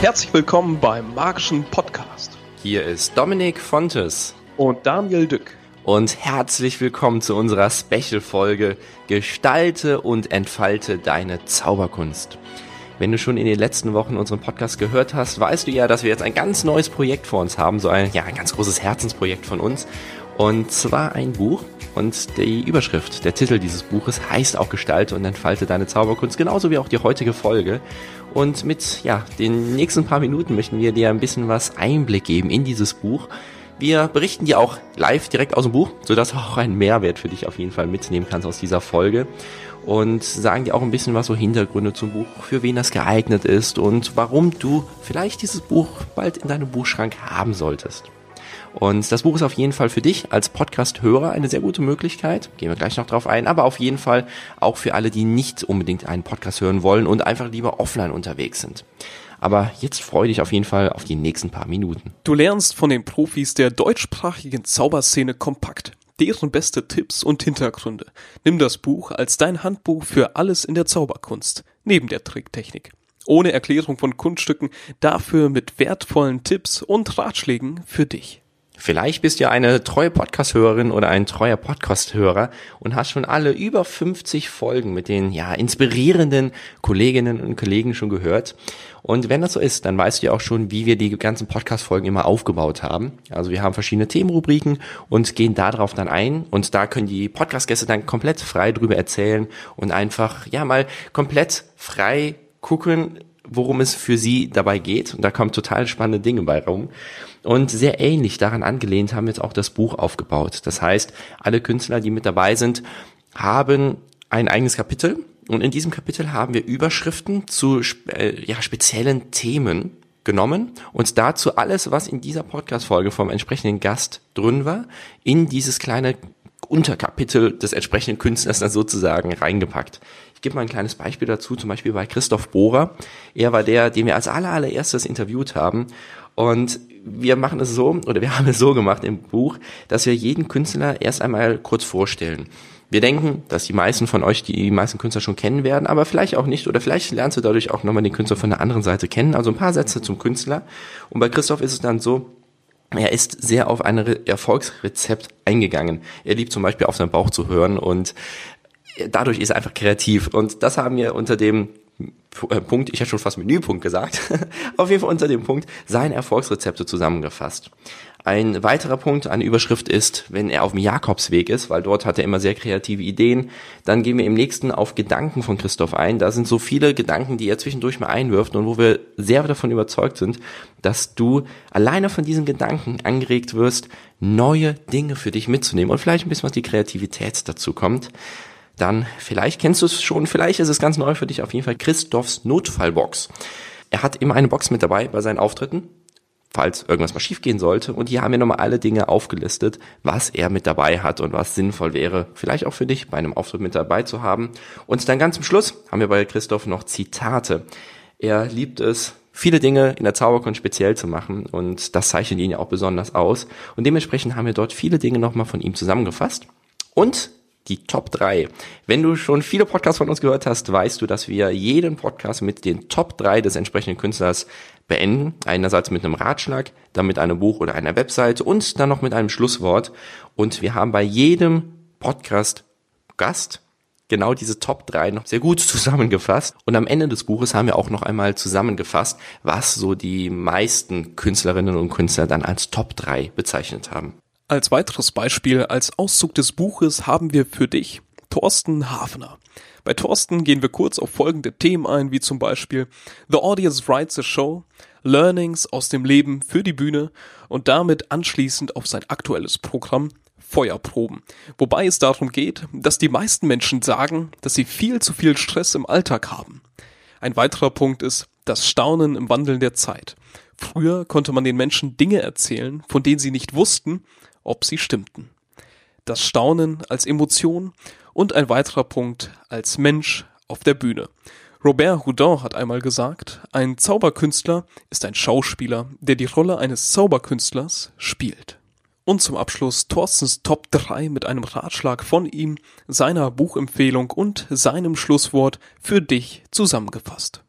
Herzlich willkommen beim Magischen Podcast. Hier ist Dominik Fontes. Und Daniel Dück. Und herzlich willkommen zu unserer Special-Folge Gestalte und entfalte deine Zauberkunst. Wenn du schon in den letzten Wochen unseren Podcast gehört hast, weißt du ja, dass wir jetzt ein ganz neues Projekt vor uns haben, so ein, ja, ein ganz großes Herzensprojekt von uns. Und zwar ein Buch. Und die Überschrift, der Titel dieses Buches heißt auch Gestalte und entfalte deine Zauberkunst, genauso wie auch die heutige Folge. Und mit ja, den nächsten paar Minuten möchten wir dir ein bisschen was Einblick geben in dieses Buch. Wir berichten dir auch live direkt aus dem Buch, sodass du auch einen Mehrwert für dich auf jeden Fall mitnehmen kannst aus dieser Folge. Und sagen dir auch ein bisschen was so Hintergründe zum Buch, für wen das geeignet ist und warum du vielleicht dieses Buch bald in deinem Buchschrank haben solltest. Und das Buch ist auf jeden Fall für dich als Podcast-Hörer eine sehr gute Möglichkeit. Gehen wir gleich noch drauf ein. Aber auf jeden Fall auch für alle, die nicht unbedingt einen Podcast hören wollen und einfach lieber offline unterwegs sind. Aber jetzt freue dich auf jeden Fall auf die nächsten paar Minuten. Du lernst von den Profis der deutschsprachigen Zauberszene kompakt. Deren beste Tipps und Hintergründe. Nimm das Buch als dein Handbuch für alles in der Zauberkunst, neben der Tricktechnik. Ohne Erklärung von Kunststücken, dafür mit wertvollen Tipps und Ratschlägen für dich. Vielleicht bist du ja eine treue Podcast-Hörerin oder ein treuer Podcast-Hörer und hast schon alle über 50 Folgen mit den ja inspirierenden Kolleginnen und Kollegen schon gehört. Und wenn das so ist, dann weißt du ja auch schon, wie wir die ganzen Podcast-Folgen immer aufgebaut haben. Also wir haben verschiedene Themenrubriken und gehen darauf dann ein und da können die Podcast-Gäste dann komplett frei drüber erzählen und einfach ja mal komplett frei gucken, worum es für sie dabei geht. Und da kommen total spannende Dinge bei rum. Und sehr ähnlich daran angelehnt haben wir jetzt auch das Buch aufgebaut. Das heißt, alle Künstler, die mit dabei sind, haben ein eigenes Kapitel. Und in diesem Kapitel haben wir Überschriften zu äh, ja, speziellen Themen genommen und dazu alles, was in dieser Podcast-Folge vom entsprechenden Gast drin war, in dieses kleine Unterkapitel des entsprechenden Künstlers dann sozusagen reingepackt. Ich gebe mal ein kleines Beispiel dazu, zum Beispiel bei Christoph Bohrer. Er war der, den wir als allererstes interviewt haben. Und wir machen es so, oder wir haben es so gemacht im Buch, dass wir jeden Künstler erst einmal kurz vorstellen. Wir denken, dass die meisten von euch die meisten Künstler schon kennen werden, aber vielleicht auch nicht, oder vielleicht lernst du dadurch auch nochmal den Künstler von der anderen Seite kennen. Also ein paar Sätze zum Künstler. Und bei Christoph ist es dann so, er ist sehr auf ein Erfolgsrezept eingegangen. Er liebt zum Beispiel auf seinen Bauch zu hören und dadurch ist er einfach kreativ. Und das haben wir unter dem äh, Punkt, ich hätte schon fast Menüpunkt gesagt, auf jeden Fall unter dem Punkt, seine Erfolgsrezepte zusammengefasst. Ein weiterer Punkt, eine Überschrift ist, wenn er auf dem Jakobsweg ist, weil dort hat er immer sehr kreative Ideen. Dann gehen wir im nächsten auf Gedanken von Christoph ein. Da sind so viele Gedanken, die er zwischendurch mal einwirft und wo wir sehr davon überzeugt sind, dass du alleine von diesen Gedanken angeregt wirst, neue Dinge für dich mitzunehmen und vielleicht ein bisschen was die Kreativität dazu kommt dann vielleicht kennst du es schon, vielleicht ist es ganz neu für dich, auf jeden Fall Christophs Notfallbox. Er hat immer eine Box mit dabei bei seinen Auftritten, falls irgendwas mal schiefgehen sollte. Und hier haben wir nochmal alle Dinge aufgelistet, was er mit dabei hat und was sinnvoll wäre, vielleicht auch für dich bei einem Auftritt mit dabei zu haben. Und dann ganz zum Schluss haben wir bei Christoph noch Zitate. Er liebt es, viele Dinge in der Zauberkunst speziell zu machen und das zeichnet ihn ja auch besonders aus. Und dementsprechend haben wir dort viele Dinge nochmal von ihm zusammengefasst. Und die Top 3. Wenn du schon viele Podcasts von uns gehört hast, weißt du, dass wir jeden Podcast mit den Top 3 des entsprechenden Künstlers beenden. Einerseits mit einem Ratschlag, dann mit einem Buch oder einer Webseite und dann noch mit einem Schlusswort. Und wir haben bei jedem Podcast Gast genau diese Top 3 noch sehr gut zusammengefasst. Und am Ende des Buches haben wir auch noch einmal zusammengefasst, was so die meisten Künstlerinnen und Künstler dann als Top 3 bezeichnet haben. Als weiteres Beispiel, als Auszug des Buches haben wir für dich Thorsten Hafner. Bei Thorsten gehen wir kurz auf folgende Themen ein, wie zum Beispiel The Audience Writes a Show, Learnings aus dem Leben für die Bühne und damit anschließend auf sein aktuelles Programm Feuerproben. Wobei es darum geht, dass die meisten Menschen sagen, dass sie viel zu viel Stress im Alltag haben. Ein weiterer Punkt ist das Staunen im Wandeln der Zeit. Früher konnte man den Menschen Dinge erzählen, von denen sie nicht wussten, ob sie stimmten. Das Staunen als Emotion und ein weiterer Punkt als Mensch auf der Bühne. Robert Houdin hat einmal gesagt, ein Zauberkünstler ist ein Schauspieler, der die Rolle eines Zauberkünstlers spielt. Und zum Abschluss Thorstens Top 3 mit einem Ratschlag von ihm, seiner Buchempfehlung und seinem Schlusswort für dich zusammengefasst.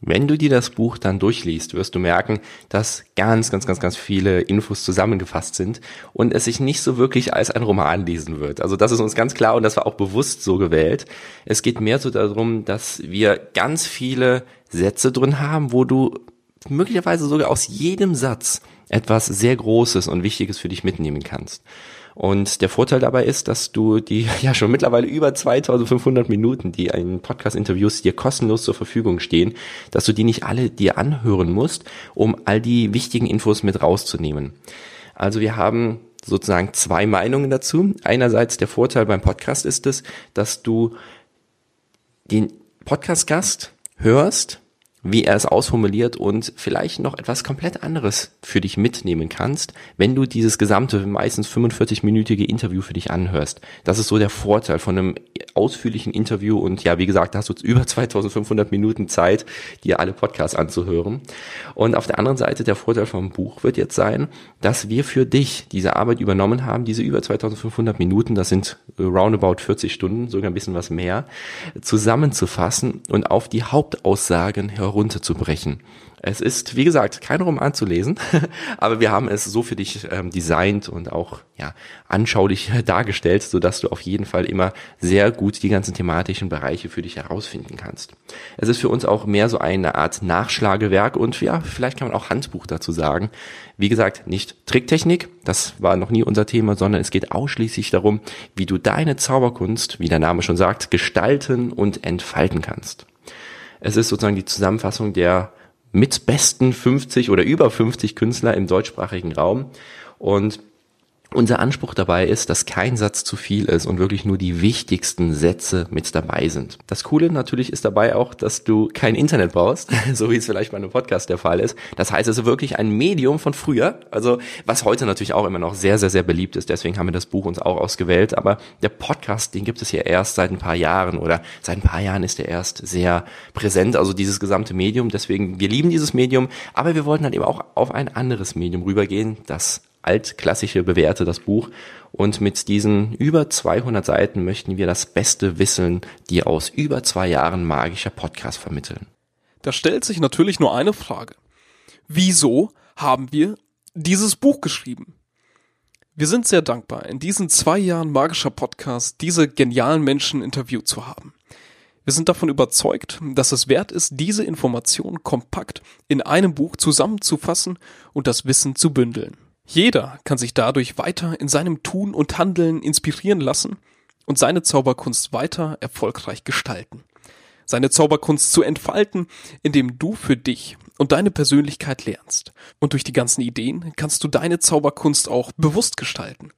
Wenn du dir das Buch dann durchliest, wirst du merken, dass ganz, ganz, ganz, ganz viele Infos zusammengefasst sind und es sich nicht so wirklich als ein Roman lesen wird. Also das ist uns ganz klar und das war auch bewusst so gewählt. Es geht mehr so darum, dass wir ganz viele Sätze drin haben, wo du möglicherweise sogar aus jedem Satz etwas sehr Großes und Wichtiges für dich mitnehmen kannst. Und der Vorteil dabei ist, dass du die ja schon mittlerweile über 2500 Minuten, die ein Podcast-Interviews dir kostenlos zur Verfügung stehen, dass du die nicht alle dir anhören musst, um all die wichtigen Infos mit rauszunehmen. Also wir haben sozusagen zwei Meinungen dazu. Einerseits der Vorteil beim Podcast ist es, dass du den Podcast-Gast hörst, wie er es ausformuliert und vielleicht noch etwas komplett anderes für dich mitnehmen kannst, wenn du dieses gesamte, meistens 45-minütige Interview für dich anhörst. Das ist so der Vorteil von einem ausführlichen Interview und ja, wie gesagt, da hast du über 2500 Minuten Zeit, dir alle Podcasts anzuhören. Und auf der anderen Seite der Vorteil vom Buch wird jetzt sein, dass wir für dich diese Arbeit übernommen haben, diese über 2500 Minuten, das sind roundabout 40 Stunden, sogar ein bisschen was mehr, zusammenzufassen und auf die Hauptaussagen herum herunterzubrechen. Es ist, wie gesagt, kein Roman zu lesen, aber wir haben es so für dich ähm, designt und auch ja anschaulich dargestellt, so dass du auf jeden Fall immer sehr gut die ganzen thematischen Bereiche für dich herausfinden kannst. Es ist für uns auch mehr so eine Art Nachschlagewerk und ja, vielleicht kann man auch Handbuch dazu sagen. Wie gesagt, nicht Tricktechnik, das war noch nie unser Thema, sondern es geht ausschließlich darum, wie du deine Zauberkunst, wie der Name schon sagt, gestalten und entfalten kannst. Es ist sozusagen die Zusammenfassung der mit besten 50 oder über 50 Künstler im deutschsprachigen Raum. Und unser Anspruch dabei ist, dass kein Satz zu viel ist und wirklich nur die wichtigsten Sätze mit dabei sind. Das Coole natürlich ist dabei auch, dass du kein Internet brauchst, so wie es vielleicht bei einem Podcast der Fall ist. Das heißt also wirklich ein Medium von früher, also was heute natürlich auch immer noch sehr, sehr, sehr beliebt ist. Deswegen haben wir das Buch uns auch ausgewählt. Aber der Podcast, den gibt es ja erst seit ein paar Jahren oder seit ein paar Jahren ist er erst sehr präsent, also dieses gesamte Medium. Deswegen, wir lieben dieses Medium, aber wir wollten halt eben auch auf ein anderes Medium rübergehen, das altklassische bewährte das Buch. Und mit diesen über 200 Seiten möchten wir das beste Wissen dir aus über zwei Jahren magischer Podcast vermitteln. Da stellt sich natürlich nur eine Frage. Wieso haben wir dieses Buch geschrieben? Wir sind sehr dankbar, in diesen zwei Jahren magischer Podcast diese genialen Menschen interviewt zu haben. Wir sind davon überzeugt, dass es wert ist, diese Informationen kompakt in einem Buch zusammenzufassen und das Wissen zu bündeln. Jeder kann sich dadurch weiter in seinem Tun und Handeln inspirieren lassen und seine Zauberkunst weiter erfolgreich gestalten. Seine Zauberkunst zu entfalten, indem du für dich und deine Persönlichkeit lernst. Und durch die ganzen Ideen kannst du deine Zauberkunst auch bewusst gestalten.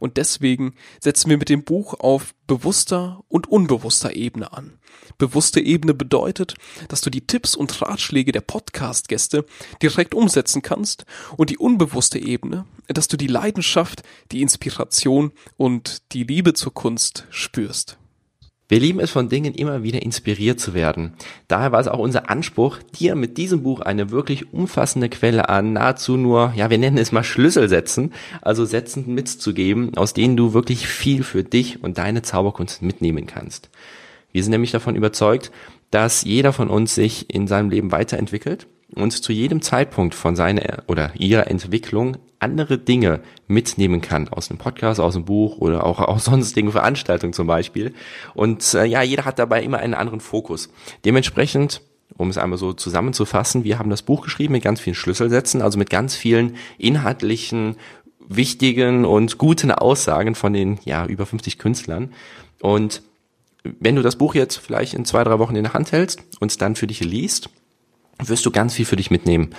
Und deswegen setzen wir mit dem Buch auf bewusster und unbewusster Ebene an. Bewusste Ebene bedeutet, dass du die Tipps und Ratschläge der Podcast-Gäste direkt umsetzen kannst und die unbewusste Ebene, dass du die Leidenschaft, die Inspiration und die Liebe zur Kunst spürst. Wir lieben es von Dingen immer wieder inspiriert zu werden. Daher war es auch unser Anspruch, dir mit diesem Buch eine wirklich umfassende Quelle an nahezu nur, ja, wir nennen es mal Schlüsselsätzen, also Sätzen mitzugeben, aus denen du wirklich viel für dich und deine Zauberkunst mitnehmen kannst. Wir sind nämlich davon überzeugt, dass jeder von uns sich in seinem Leben weiterentwickelt und zu jedem Zeitpunkt von seiner oder ihrer Entwicklung andere Dinge mitnehmen kann aus einem Podcast, aus einem Buch oder auch aus sonstigen Veranstaltungen zum Beispiel. Und äh, ja, jeder hat dabei immer einen anderen Fokus. Dementsprechend um es einmal so zusammenzufassen, wir haben das Buch geschrieben mit ganz vielen Schlüsselsätzen, also mit ganz vielen inhaltlichen, wichtigen und guten Aussagen von den ja über 50 Künstlern. Und wenn du das Buch jetzt vielleicht in zwei, drei Wochen in der Hand hältst und es dann für dich liest, wirst du ganz viel für dich mitnehmen.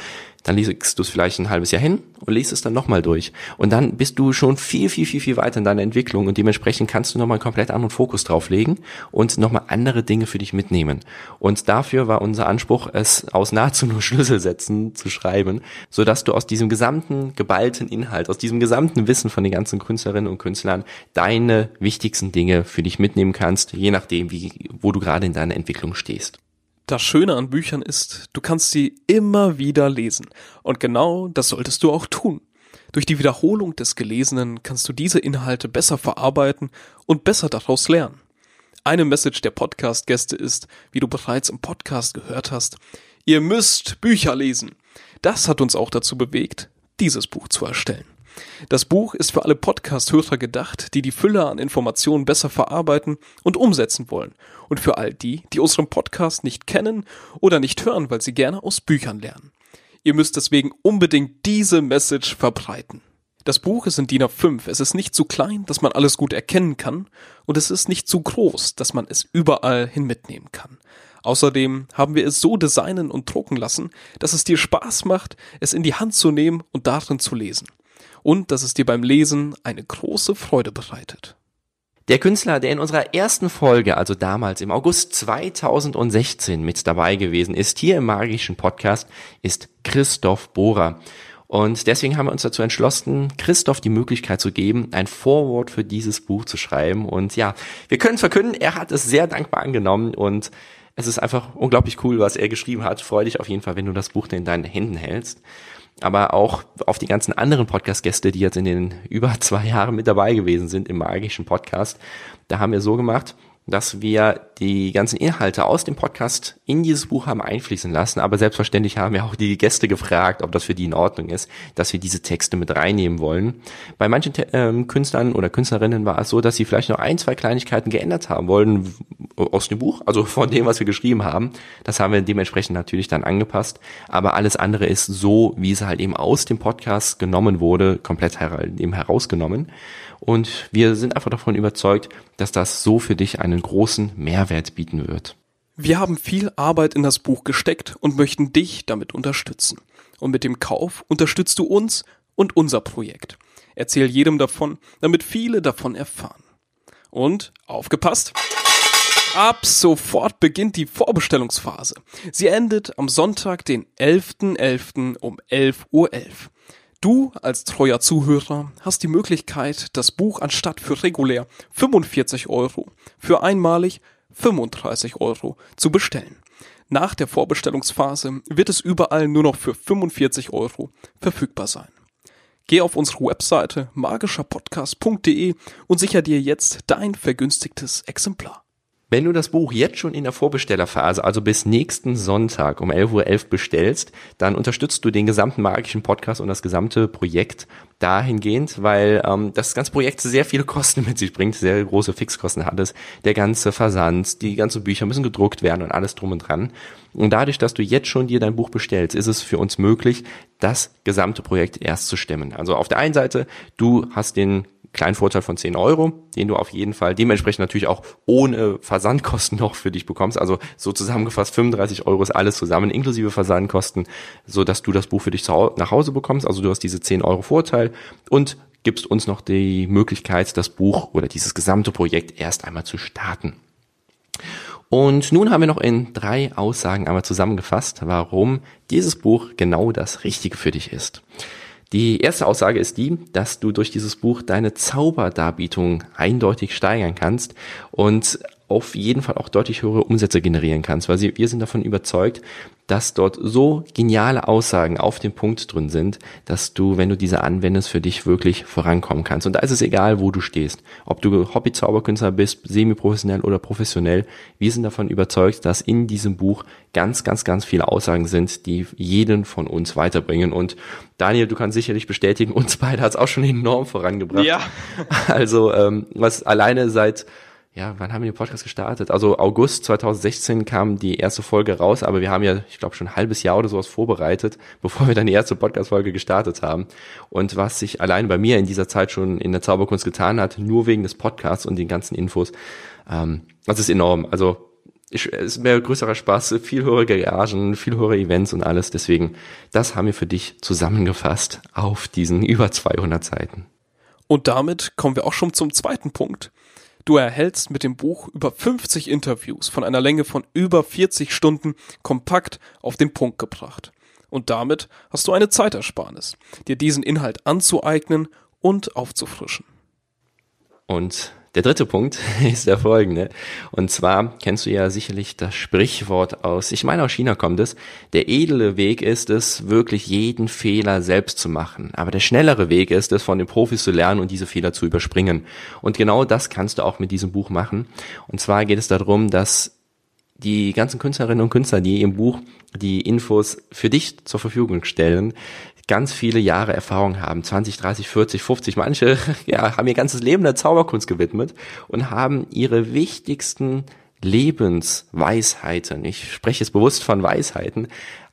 Dann liest du es vielleicht ein halbes Jahr hin und liest es dann nochmal durch. Und dann bist du schon viel, viel, viel, viel weiter in deiner Entwicklung und dementsprechend kannst du nochmal einen komplett anderen Fokus drauflegen und nochmal andere Dinge für dich mitnehmen. Und dafür war unser Anspruch, es aus nahezu nur Schlüsselsätzen zu schreiben, sodass du aus diesem gesamten geballten Inhalt, aus diesem gesamten Wissen von den ganzen Künstlerinnen und Künstlern deine wichtigsten Dinge für dich mitnehmen kannst, je nachdem, wie, wo du gerade in deiner Entwicklung stehst. Das Schöne an Büchern ist, du kannst sie immer wieder lesen. Und genau das solltest du auch tun. Durch die Wiederholung des Gelesenen kannst du diese Inhalte besser verarbeiten und besser daraus lernen. Eine Message der Podcast-Gäste ist, wie du bereits im Podcast gehört hast, Ihr müsst Bücher lesen. Das hat uns auch dazu bewegt, dieses Buch zu erstellen. Das Buch ist für alle Podcast-Hörer gedacht, die die Fülle an Informationen besser verarbeiten und umsetzen wollen. Und für all die, die unseren Podcast nicht kennen oder nicht hören, weil sie gerne aus Büchern lernen. Ihr müsst deswegen unbedingt diese Message verbreiten. Das Buch ist in DIN A5. Es ist nicht zu klein, dass man alles gut erkennen kann, und es ist nicht zu groß, dass man es überall hin mitnehmen kann. Außerdem haben wir es so designen und drucken lassen, dass es dir Spaß macht, es in die Hand zu nehmen und darin zu lesen und dass es dir beim Lesen eine große Freude bereitet. Der Künstler, der in unserer ersten Folge, also damals im August 2016 mit dabei gewesen ist, hier im magischen Podcast, ist Christoph Bohrer. Und deswegen haben wir uns dazu entschlossen, Christoph die Möglichkeit zu geben, ein Vorwort für dieses Buch zu schreiben. Und ja, wir können verkünden, er hat es sehr dankbar angenommen und es ist einfach unglaublich cool, was er geschrieben hat. Freu dich auf jeden Fall, wenn du das Buch in deinen Händen hältst aber auch auf die ganzen anderen Podcast-Gäste, die jetzt in den über zwei Jahren mit dabei gewesen sind im magischen Podcast. Da haben wir so gemacht, dass wir die ganzen Inhalte aus dem Podcast in dieses Buch haben einfließen lassen. Aber selbstverständlich haben wir auch die Gäste gefragt, ob das für die in Ordnung ist, dass wir diese Texte mit reinnehmen wollen. Bei manchen ähm, Künstlern oder Künstlerinnen war es so, dass sie vielleicht noch ein, zwei Kleinigkeiten geändert haben wollen aus dem Buch, also von dem, was wir geschrieben haben. Das haben wir dementsprechend natürlich dann angepasst. Aber alles andere ist so, wie es halt eben aus dem Podcast genommen wurde, komplett her eben herausgenommen. Und wir sind einfach davon überzeugt, dass das so für dich einen großen Mehrwert bieten wird. Wir haben viel Arbeit in das Buch gesteckt und möchten dich damit unterstützen. Und mit dem Kauf unterstützt du uns und unser Projekt. Erzähl jedem davon, damit viele davon erfahren. Und aufgepasst! Ab sofort beginnt die Vorbestellungsphase. Sie endet am Sonntag, den 11.11. .11. um 11.11 Uhr. Du als treuer Zuhörer hast die Möglichkeit, das Buch anstatt für regulär 45 Euro für einmalig 35 Euro zu bestellen. Nach der Vorbestellungsphase wird es überall nur noch für 45 Euro verfügbar sein. Geh auf unsere Webseite magischerpodcast.de und sicher dir jetzt dein vergünstigtes Exemplar. Wenn du das Buch jetzt schon in der Vorbestellerphase, also bis nächsten Sonntag um 11.11 Uhr .11 bestellst, dann unterstützt du den gesamten magischen Podcast und das gesamte Projekt dahingehend, weil ähm, das ganze Projekt sehr viele Kosten mit sich bringt, sehr große Fixkosten hat es. Der ganze Versand, die ganzen Bücher müssen gedruckt werden und alles drum und dran. Und dadurch, dass du jetzt schon dir dein Buch bestellst, ist es für uns möglich, das gesamte Projekt erst zu stemmen. Also auf der einen Seite, du hast den kleinen Vorteil von 10 Euro, den du auf jeden Fall dementsprechend natürlich auch ohne Versandkosten noch für dich bekommst. Also so zusammengefasst 35 Euro ist alles zusammen, inklusive Versandkosten, so dass du das Buch für dich nach Hause bekommst. Also du hast diese 10 Euro Vorteil und gibst uns noch die Möglichkeit, das Buch oder dieses gesamte Projekt erst einmal zu starten. Und nun haben wir noch in drei Aussagen einmal zusammengefasst, warum dieses Buch genau das Richtige für dich ist. Die erste Aussage ist die, dass du durch dieses Buch deine Zauberdarbietung eindeutig steigern kannst. Und auf jeden Fall auch deutlich höhere Umsätze generieren kannst, weil wir sind davon überzeugt, dass dort so geniale Aussagen auf dem Punkt drin sind, dass du, wenn du diese anwendest, für dich wirklich vorankommen kannst. Und da ist es egal, wo du stehst. Ob du Hobby-Zauberkünstler bist, semi-professionell oder professionell. Wir sind davon überzeugt, dass in diesem Buch ganz, ganz, ganz viele Aussagen sind, die jeden von uns weiterbringen. Und Daniel, du kannst sicherlich bestätigen, uns beide hat es auch schon enorm vorangebracht. Ja. Also, ähm, was alleine seit ja, wann haben wir den Podcast gestartet? Also August 2016 kam die erste Folge raus, aber wir haben ja, ich glaube, schon ein halbes Jahr oder sowas vorbereitet, bevor wir dann die erste Podcast-Folge gestartet haben. Und was sich allein bei mir in dieser Zeit schon in der Zauberkunst getan hat, nur wegen des Podcasts und den ganzen Infos, ähm, das ist enorm. Also ich, es ist mehr größerer Spaß, viel höhere Garagen, viel höhere Events und alles. Deswegen, das haben wir für dich zusammengefasst auf diesen über 200 Seiten. Und damit kommen wir auch schon zum zweiten Punkt. Du erhältst mit dem Buch über 50 Interviews von einer Länge von über 40 Stunden kompakt auf den Punkt gebracht. Und damit hast du eine Zeitersparnis, dir diesen Inhalt anzueignen und aufzufrischen. Und der dritte Punkt ist der folgende. Und zwar kennst du ja sicherlich das Sprichwort aus, ich meine aus China kommt es, der edle Weg ist es, wirklich jeden Fehler selbst zu machen. Aber der schnellere Weg ist es, von den Profis zu lernen und diese Fehler zu überspringen. Und genau das kannst du auch mit diesem Buch machen. Und zwar geht es darum, dass die ganzen Künstlerinnen und Künstler, die im Buch die Infos für dich zur Verfügung stellen, ganz viele Jahre Erfahrung haben, 20, 30, 40, 50, manche ja, haben ihr ganzes Leben der Zauberkunst gewidmet und haben ihre wichtigsten Lebensweisheiten, ich spreche jetzt bewusst von Weisheiten,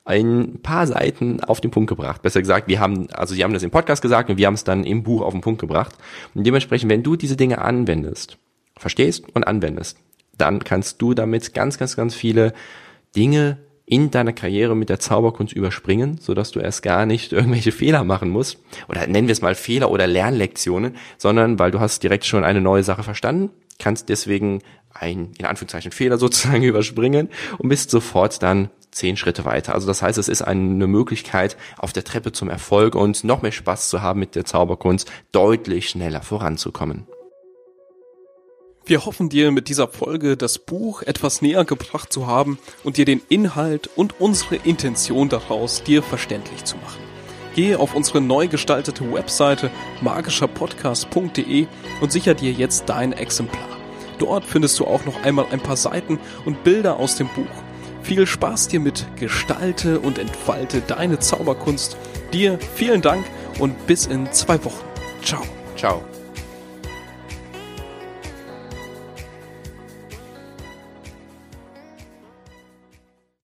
ein paar Seiten auf den Punkt gebracht. Besser gesagt, wir haben, also sie haben das im Podcast gesagt und wir haben es dann im Buch auf den Punkt gebracht. Und dementsprechend, wenn du diese Dinge anwendest, verstehst und anwendest, dann kannst du damit ganz, ganz, ganz viele Dinge in deiner Karriere mit der Zauberkunst überspringen, sodass du erst gar nicht irgendwelche Fehler machen musst. Oder nennen wir es mal Fehler oder Lernlektionen, sondern weil du hast direkt schon eine neue Sache verstanden, kannst deswegen ein, in Anführungszeichen, Fehler sozusagen überspringen und bist sofort dann zehn Schritte weiter. Also das heißt, es ist eine Möglichkeit, auf der Treppe zum Erfolg und noch mehr Spaß zu haben mit der Zauberkunst, deutlich schneller voranzukommen. Wir hoffen dir mit dieser Folge das Buch etwas näher gebracht zu haben und dir den Inhalt und unsere Intention daraus dir verständlich zu machen. Gehe auf unsere neu gestaltete Webseite magischerpodcast.de und sicher dir jetzt dein Exemplar. Dort findest du auch noch einmal ein paar Seiten und Bilder aus dem Buch. Viel Spaß dir mit Gestalte und entfalte deine Zauberkunst. Dir vielen Dank und bis in zwei Wochen. Ciao. Ciao.